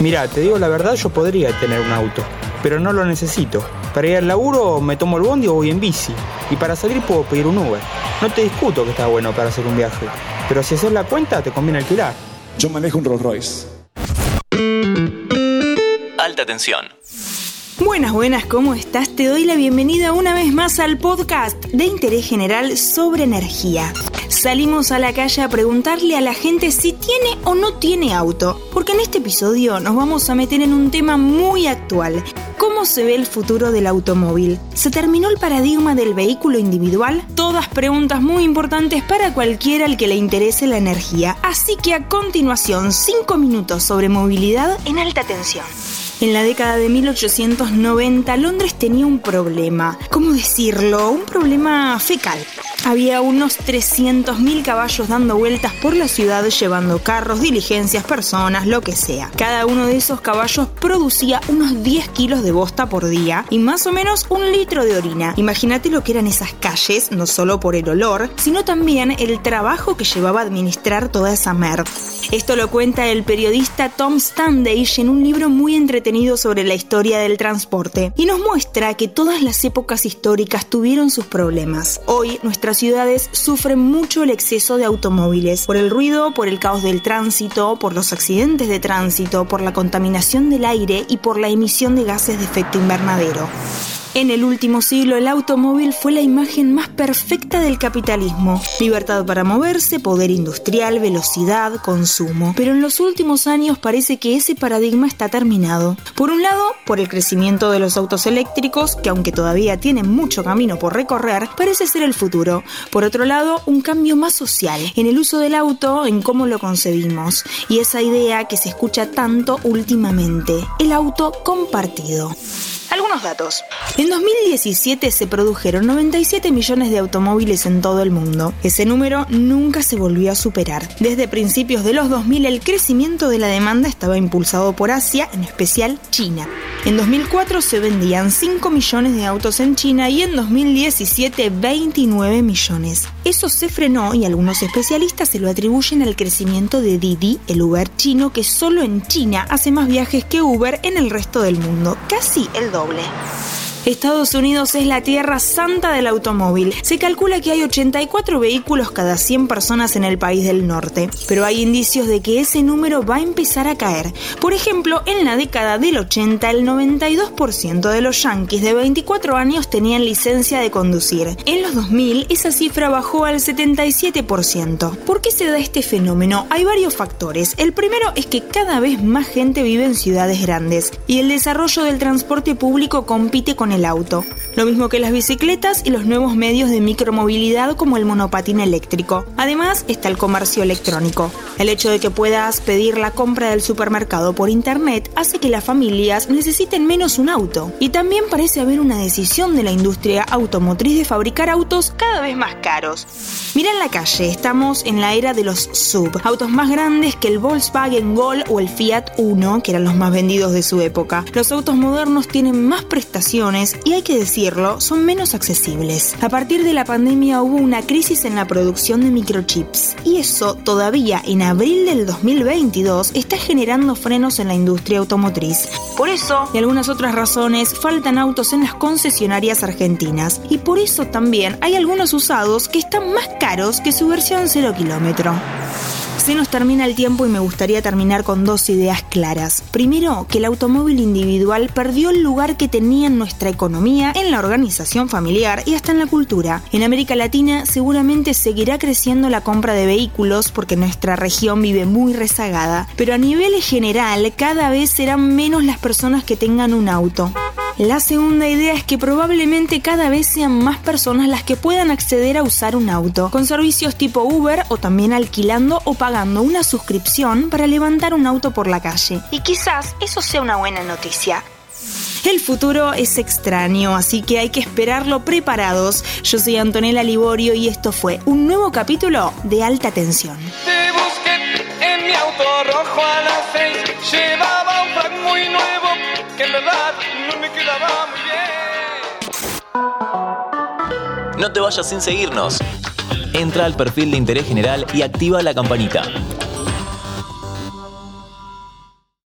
Mira, te digo la verdad, yo podría tener un auto, pero no lo necesito. Para ir al laburo me tomo el bondi o voy en bici. Y para salir puedo pedir un Uber. No te discuto que está bueno para hacer un viaje, pero si haces la cuenta te conviene alquilar. Yo manejo un Rolls Royce. Alta tensión. Buenas, buenas, ¿cómo estás? Te doy la bienvenida una vez más al podcast de interés general sobre energía. Salimos a la calle a preguntarle a la gente si tiene o no tiene auto, porque en este episodio nos vamos a meter en un tema muy actual. ¿Cómo se ve el futuro del automóvil? ¿Se terminó el paradigma del vehículo individual? Todas preguntas muy importantes para cualquiera al que le interese la energía. Así que a continuación, 5 minutos sobre movilidad en alta tensión. En la década de 1890 Londres tenía un problema, ¿cómo decirlo? Un problema fecal. Había unos 300.000 caballos dando vueltas por la ciudad llevando carros, diligencias, personas, lo que sea. Cada uno de esos caballos producía unos 10 kilos de bosta por día y más o menos un litro de orina. Imagínate lo que eran esas calles, no solo por el olor, sino también el trabajo que llevaba a administrar toda esa merda. Esto lo cuenta el periodista Tom Standage en un libro muy entretenido sobre la historia del transporte y nos muestra que todas las épocas históricas tuvieron sus problemas. Hoy nuestras ciudades sufren mucho el exceso de automóviles por el ruido, por el caos del tránsito, por los accidentes de tránsito, por la contaminación del aire y por la emisión de gases de efecto invernadero. En el último siglo el automóvil fue la imagen más perfecta del capitalismo. Libertad para moverse, poder industrial, velocidad, consumo. Pero en los últimos años parece que ese paradigma está terminado. Por un lado, por el crecimiento de los autos eléctricos, que aunque todavía tienen mucho camino por recorrer, parece ser el futuro. Por otro lado, un cambio más social, en el uso del auto, en cómo lo concebimos. Y esa idea que se escucha tanto últimamente, el auto compartido. Algunos datos. En 2017 se produjeron 97 millones de automóviles en todo el mundo. Ese número nunca se volvió a superar. Desde principios de los 2000 el crecimiento de la demanda estaba impulsado por Asia, en especial China. En 2004 se vendían 5 millones de autos en China y en 2017 29 millones. Eso se frenó y algunos especialistas se lo atribuyen al crecimiento de Didi, el Uber chino que solo en China hace más viajes que Uber en el resto del mundo, casi el doble. Estados Unidos es la tierra santa del automóvil. Se calcula que hay 84 vehículos cada 100 personas en el país del norte, pero hay indicios de que ese número va a empezar a caer. Por ejemplo, en la década del 80 el 92% de los yankees de 24 años tenían licencia de conducir. En los 2000 esa cifra bajó al 77%. ¿Por qué se da este fenómeno? Hay varios factores. El primero es que cada vez más gente vive en ciudades grandes y el desarrollo del transporte público compite con el auto, lo mismo que las bicicletas y los nuevos medios de micromovilidad como el monopatín eléctrico. Además está el comercio electrónico. El hecho de que puedas pedir la compra del supermercado por internet hace que las familias necesiten menos un auto. Y también parece haber una decisión de la industria automotriz de fabricar autos cada vez más caros. Mira en la calle, estamos en la era de los sub, autos más grandes que el Volkswagen Gol o el Fiat Uno, que eran los más vendidos de su época. Los autos modernos tienen más prestaciones y hay que son menos accesibles. A partir de la pandemia hubo una crisis en la producción de microchips y eso todavía en abril del 2022 está generando frenos en la industria automotriz. Por eso y algunas otras razones faltan autos en las concesionarias argentinas y por eso también hay algunos usados que están más caros que su versión 0 kilómetro. Se nos termina el tiempo y me gustaría terminar con dos ideas claras. Primero, que el automóvil individual perdió el lugar que tenía en nuestra economía, en la organización familiar y hasta en la cultura. En América Latina seguramente seguirá creciendo la compra de vehículos porque nuestra región vive muy rezagada, pero a nivel general cada vez serán menos las personas que tengan un auto. La segunda idea es que probablemente cada vez sean más personas las que puedan acceder a usar un auto, con servicios tipo Uber o también alquilando o pagando una suscripción para levantar un auto por la calle. Y quizás eso sea una buena noticia. El futuro es extraño, así que hay que esperarlo preparados. Yo soy Antonella Liborio y esto fue un nuevo capítulo de Alta Tensión. Te busqué en mi auto rojo a las seis. Que en verdad no me quedaba muy bien. No te vayas sin seguirnos. Entra al perfil de interés general y activa la campanita.